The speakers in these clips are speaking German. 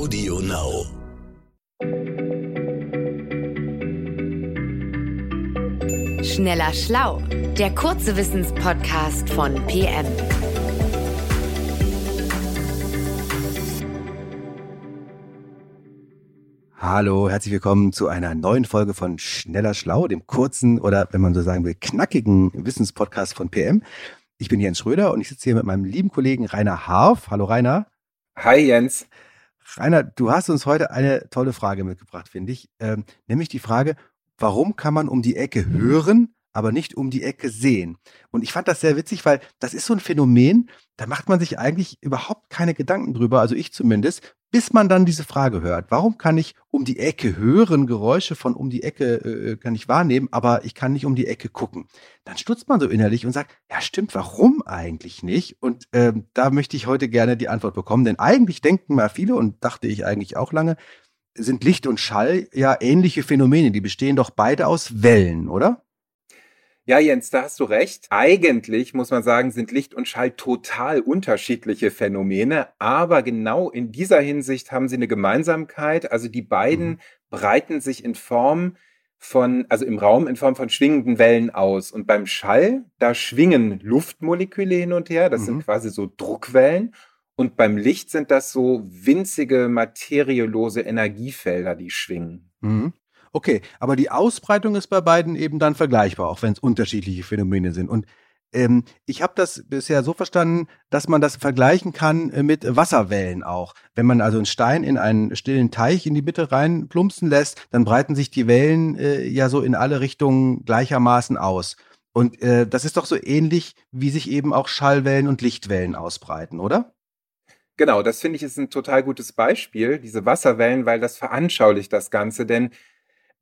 Audio Now. Schneller Schlau, der kurze Wissenspodcast von PM. Hallo, herzlich willkommen zu einer neuen Folge von Schneller Schlau, dem kurzen oder, wenn man so sagen will, knackigen Wissenspodcast von PM. Ich bin Jens Schröder und ich sitze hier mit meinem lieben Kollegen Rainer Harf. Hallo Rainer. Hi Jens. Rainer, du hast uns heute eine tolle Frage mitgebracht, finde ich. Ähm, nämlich die Frage, warum kann man um die Ecke hören, aber nicht um die Ecke sehen? Und ich fand das sehr witzig, weil das ist so ein Phänomen, da macht man sich eigentlich überhaupt keine Gedanken drüber, also ich zumindest, bis man dann diese Frage hört. Warum kann ich um die Ecke hören, Geräusche von um die Ecke äh, kann ich wahrnehmen, aber ich kann nicht um die Ecke gucken? Dann stutzt man so innerlich und sagt, ja stimmt, warum eigentlich nicht? Und ähm, da möchte ich heute gerne die Antwort bekommen, denn eigentlich denken mal viele und dachte ich eigentlich auch lange, sind Licht und Schall ja ähnliche Phänomene, die bestehen doch beide aus Wellen, oder? Ja, Jens, da hast du recht. Eigentlich muss man sagen, sind Licht und Schall total unterschiedliche Phänomene, aber genau in dieser Hinsicht haben sie eine Gemeinsamkeit. Also die beiden mhm. breiten sich in Form von, also im Raum in Form von schwingenden Wellen aus. Und beim Schall, da schwingen Luftmoleküle hin und her, das mhm. sind quasi so Druckwellen. Und beim Licht sind das so winzige materielose Energiefelder, die schwingen. Mhm. Okay, aber die Ausbreitung ist bei beiden eben dann vergleichbar, auch wenn es unterschiedliche Phänomene sind. Und ähm, ich habe das bisher so verstanden, dass man das vergleichen kann äh, mit Wasserwellen auch. Wenn man also einen Stein in einen stillen Teich in die Mitte rein plumpsen lässt, dann breiten sich die Wellen äh, ja so in alle Richtungen gleichermaßen aus. Und äh, das ist doch so ähnlich, wie sich eben auch Schallwellen und Lichtwellen ausbreiten, oder? Genau, das finde ich ist ein total gutes Beispiel, diese Wasserwellen, weil das veranschaulicht das Ganze. Denn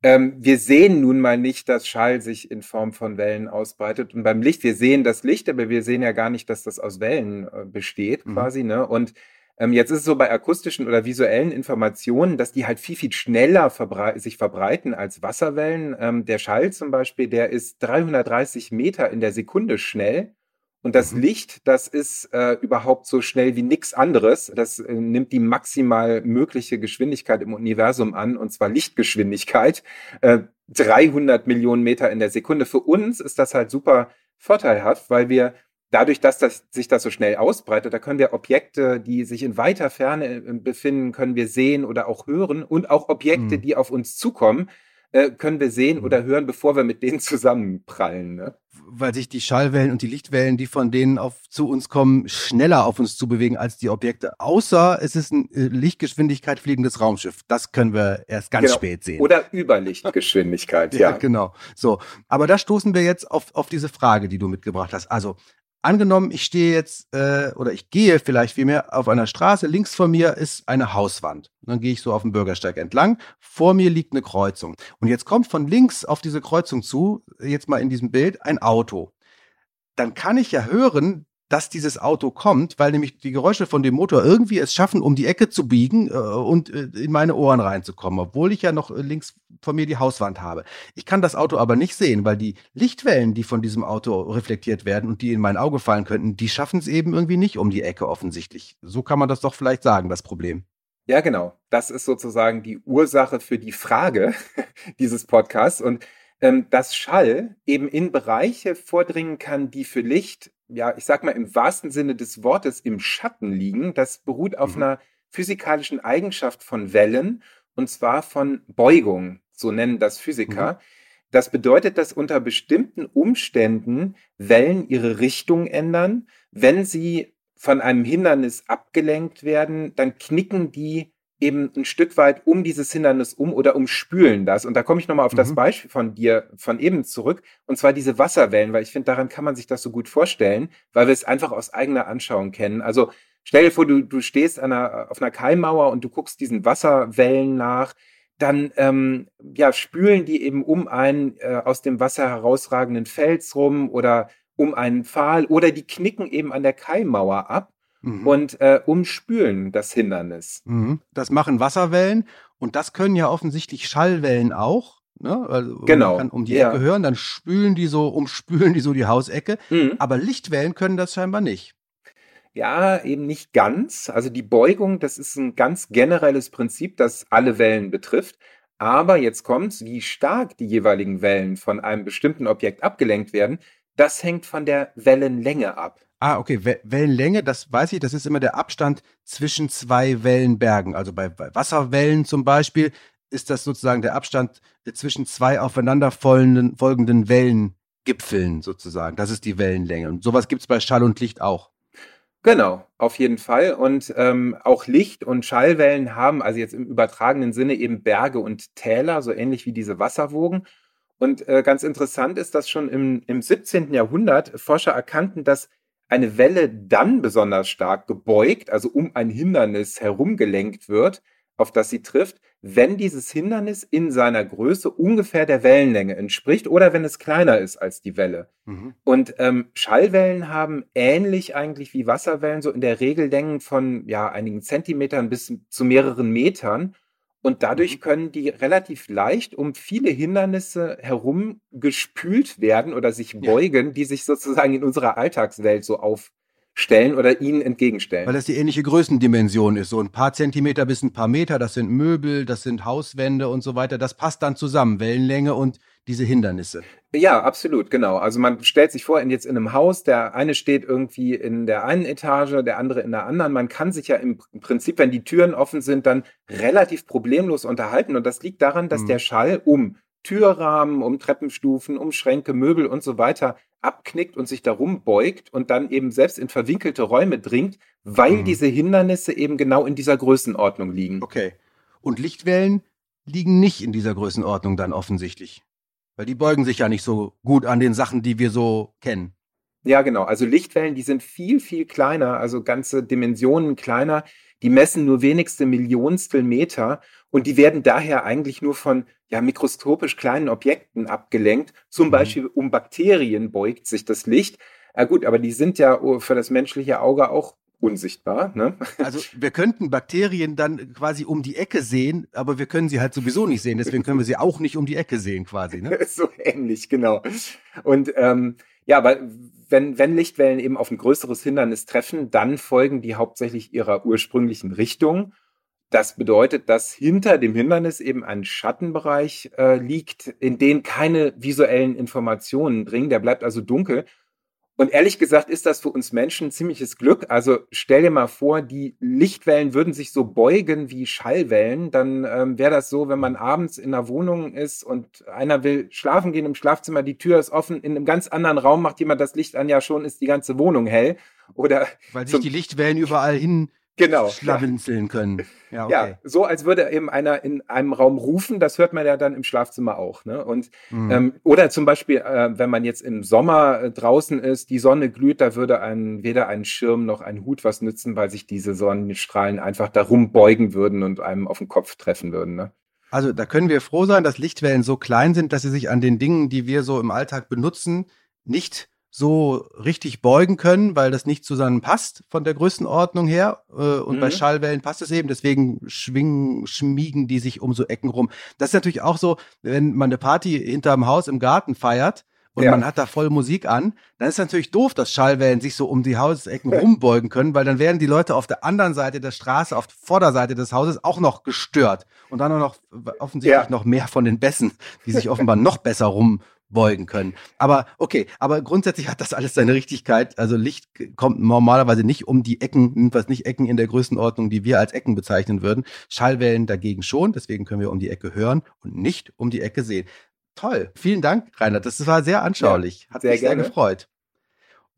ähm, wir sehen nun mal nicht, dass Schall sich in Form von Wellen ausbreitet. Und beim Licht, wir sehen das Licht, aber wir sehen ja gar nicht, dass das aus Wellen äh, besteht, mhm. quasi. Ne? Und ähm, jetzt ist es so bei akustischen oder visuellen Informationen, dass die halt viel, viel schneller verbrei sich verbreiten als Wasserwellen. Ähm, der Schall zum Beispiel, der ist 330 Meter in der Sekunde schnell. Und das mhm. Licht, das ist äh, überhaupt so schnell wie nichts anderes. Das äh, nimmt die maximal mögliche Geschwindigkeit im Universum an, und zwar Lichtgeschwindigkeit. Äh, 300 Millionen Meter in der Sekunde. Für uns ist das halt super vorteilhaft, weil wir dadurch, dass das, sich das so schnell ausbreitet, da können wir Objekte, die sich in weiter Ferne äh, befinden, können wir sehen oder auch hören und auch Objekte, mhm. die auf uns zukommen, äh, können wir sehen mhm. oder hören, bevor wir mit denen zusammenprallen. Ne? Weil sich die Schallwellen und die Lichtwellen, die von denen auf, zu uns kommen, schneller auf uns zubewegen als die Objekte. Außer es ist ein äh, Lichtgeschwindigkeit fliegendes Raumschiff. Das können wir erst ganz genau. spät sehen. Oder Überlichtgeschwindigkeit, ja. ja. Genau. So. Aber da stoßen wir jetzt auf, auf diese Frage, die du mitgebracht hast. Also, angenommen, ich stehe jetzt äh, oder ich gehe vielleicht vielmehr auf einer Straße, links von mir ist eine Hauswand. Dann gehe ich so auf dem Bürgersteig entlang, vor mir liegt eine Kreuzung. Und jetzt kommt von links auf diese Kreuzung zu, jetzt mal in diesem Bild, ein Auto. Dann kann ich ja hören, dass dieses Auto kommt, weil nämlich die Geräusche von dem Motor irgendwie es schaffen, um die Ecke zu biegen äh, und äh, in meine Ohren reinzukommen, obwohl ich ja noch äh, links von mir die Hauswand habe. Ich kann das Auto aber nicht sehen, weil die Lichtwellen, die von diesem Auto reflektiert werden und die in mein Auge fallen könnten, die schaffen es eben irgendwie nicht um die Ecke offensichtlich. So kann man das doch vielleicht sagen, das Problem. Ja, genau. Das ist sozusagen die Ursache für die Frage dieses Podcasts und ähm, dass Schall eben in Bereiche vordringen kann, die für Licht ja, ich sag mal im wahrsten Sinne des Wortes im Schatten liegen. Das beruht auf mhm. einer physikalischen Eigenschaft von Wellen und zwar von Beugung, so nennen das Physiker. Mhm. Das bedeutet, dass unter bestimmten Umständen Wellen ihre Richtung ändern. Wenn sie von einem Hindernis abgelenkt werden, dann knicken die eben ein Stück weit um dieses Hindernis um oder umspülen das. Und da komme ich nochmal auf mhm. das Beispiel von dir von eben zurück. Und zwar diese Wasserwellen, weil ich finde, daran kann man sich das so gut vorstellen, weil wir es einfach aus eigener Anschauung kennen. Also stell dir vor, du, du stehst an einer, auf einer Keimmauer und du guckst diesen Wasserwellen nach. Dann ähm, ja, spülen die eben um einen äh, aus dem Wasser herausragenden Fels rum oder um einen Pfahl oder die knicken eben an der Keimmauer ab mhm. und äh, umspülen das Hindernis. Mhm. Das machen Wasserwellen und das können ja offensichtlich Schallwellen auch. Ne? Also genau. Man kann um die ja. Ecke hören, dann spülen die so, umspülen die so die Hausecke. Mhm. Aber Lichtwellen können das scheinbar nicht. Ja, eben nicht ganz. Also die Beugung, das ist ein ganz generelles Prinzip, das alle Wellen betrifft. Aber jetzt kommt's, wie stark die jeweiligen Wellen von einem bestimmten Objekt abgelenkt werden, das hängt von der Wellenlänge ab. Ah, okay. Wellenlänge, das weiß ich, das ist immer der Abstand zwischen zwei Wellenbergen. Also bei, bei Wasserwellen zum Beispiel ist das sozusagen der Abstand zwischen zwei aufeinanderfolgenden folgenden Wellengipfeln sozusagen. Das ist die Wellenlänge. Und sowas gibt es bei Schall und Licht auch. Genau, auf jeden Fall. Und ähm, auch Licht- und Schallwellen haben, also jetzt im übertragenen Sinne, eben Berge und Täler, so ähnlich wie diese Wasserwogen. Und äh, ganz interessant ist, dass schon im, im 17. Jahrhundert Forscher erkannten, dass eine Welle dann besonders stark gebeugt, also um ein Hindernis herumgelenkt wird, auf das sie trifft, wenn dieses Hindernis in seiner Größe ungefähr der Wellenlänge entspricht oder wenn es kleiner ist als die Welle. Mhm. Und ähm, Schallwellen haben ähnlich eigentlich wie Wasserwellen so in der Regel Längen von ja einigen Zentimetern bis zu mehreren Metern. Und dadurch mhm. können die relativ leicht um viele Hindernisse herumgespült werden oder sich beugen, ja. die sich sozusagen in unserer Alltagswelt so aufstellen oder ihnen entgegenstellen. Weil das die ähnliche Größendimension ist. So ein paar Zentimeter bis ein paar Meter, das sind Möbel, das sind Hauswände und so weiter. Das passt dann zusammen, Wellenlänge und diese Hindernisse. Ja, absolut, genau. Also man stellt sich vor, in jetzt in einem Haus, der eine steht irgendwie in der einen Etage, der andere in der anderen. Man kann sich ja im Prinzip, wenn die Türen offen sind, dann relativ problemlos unterhalten. Und das liegt daran, dass mhm. der Schall um Türrahmen, um Treppenstufen, um Schränke, Möbel und so weiter abknickt und sich darum beugt und dann eben selbst in verwinkelte Räume dringt, weil mhm. diese Hindernisse eben genau in dieser Größenordnung liegen. Okay. Und Lichtwellen liegen nicht in dieser Größenordnung dann offensichtlich. Weil die beugen sich ja nicht so gut an den Sachen, die wir so kennen. Ja, genau. Also Lichtwellen, die sind viel, viel kleiner, also ganze Dimensionen kleiner. Die messen nur wenigste Millionstel Meter und die werden daher eigentlich nur von ja, mikroskopisch kleinen Objekten abgelenkt. Zum mhm. Beispiel um Bakterien beugt sich das Licht. Ja gut, aber die sind ja für das menschliche Auge auch unsichtbar. Ne? Also wir könnten Bakterien dann quasi um die Ecke sehen, aber wir können sie halt sowieso nicht sehen. Deswegen können wir sie auch nicht um die Ecke sehen quasi. Ne? so ähnlich, genau. Und ähm, ja, aber wenn, wenn Lichtwellen eben auf ein größeres Hindernis treffen, dann folgen die hauptsächlich ihrer ursprünglichen Richtung. Das bedeutet, dass hinter dem Hindernis eben ein Schattenbereich äh, liegt, in den keine visuellen Informationen dringen. Der bleibt also dunkel. Und ehrlich gesagt ist das für uns Menschen ein ziemliches Glück. Also stell dir mal vor, die Lichtwellen würden sich so beugen wie Schallwellen. Dann ähm, wäre das so, wenn man abends in einer Wohnung ist und einer will schlafen gehen im Schlafzimmer, die Tür ist offen, in einem ganz anderen Raum macht jemand das Licht an, ja schon ist die ganze Wohnung hell. Oder weil sich die Lichtwellen überall hin genau, schlawinzeln können. Ja, okay. ja, so als würde eben einer in einem Raum rufen, das hört man ja dann im Schlafzimmer auch. Ne? Und, mhm. ähm, oder zum Beispiel, äh, wenn man jetzt im Sommer äh, draußen ist, die Sonne glüht, da würde ein, weder ein Schirm noch ein Hut was nützen, weil sich diese Sonnenstrahlen einfach darum beugen würden und einem auf den Kopf treffen würden. Ne? Also da können wir froh sein, dass Lichtwellen so klein sind, dass sie sich an den Dingen, die wir so im Alltag benutzen, nicht so richtig beugen können, weil das nicht zusammenpasst von der Größenordnung her. Äh, und mhm. bei Schallwellen passt es eben, deswegen schwingen, schmiegen die sich um so Ecken rum. Das ist natürlich auch so, wenn man eine Party hinterm Haus im Garten feiert und ja. man hat da voll Musik an, dann ist natürlich doof, dass Schallwellen sich so um die Hausecken rumbeugen können, weil dann werden die Leute auf der anderen Seite der Straße, auf der Vorderseite des Hauses auch noch gestört. Und dann auch noch offensichtlich ja. noch mehr von den Bässen, die sich offenbar noch besser rum beugen können. Aber okay, aber grundsätzlich hat das alles seine Richtigkeit. Also Licht kommt normalerweise nicht um die Ecken, jedenfalls nicht Ecken in der Größenordnung, die wir als Ecken bezeichnen würden. Schallwellen dagegen schon, deswegen können wir um die Ecke hören und nicht um die Ecke sehen. Toll, vielen Dank, Reinhard. Das war sehr anschaulich. Ja, Hat sehr mich gerne. sehr gefreut.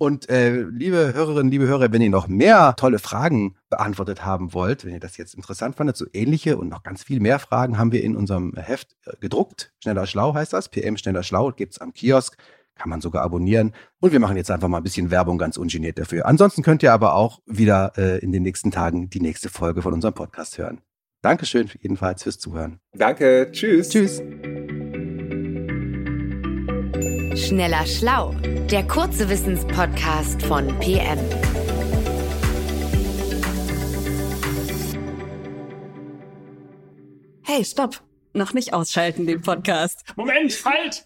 Und äh, liebe Hörerinnen, liebe Hörer, wenn ihr noch mehr tolle Fragen beantwortet haben wollt, wenn ihr das jetzt interessant fandet, so ähnliche und noch ganz viel mehr Fragen haben wir in unserem Heft äh, gedruckt. Schneller Schlau heißt das. PM Schneller Schlau gibt's am Kiosk. Kann man sogar abonnieren. Und wir machen jetzt einfach mal ein bisschen Werbung ganz ungeniert dafür. Ansonsten könnt ihr aber auch wieder äh, in den nächsten Tagen die nächste Folge von unserem Podcast hören. Dankeschön jedenfalls fürs Zuhören. Danke. Tschüss. Tschüss. Schneller Schlau, der kurze Wissenspodcast von PM. Hey, stopp! Noch nicht ausschalten, den Podcast. Moment, halt!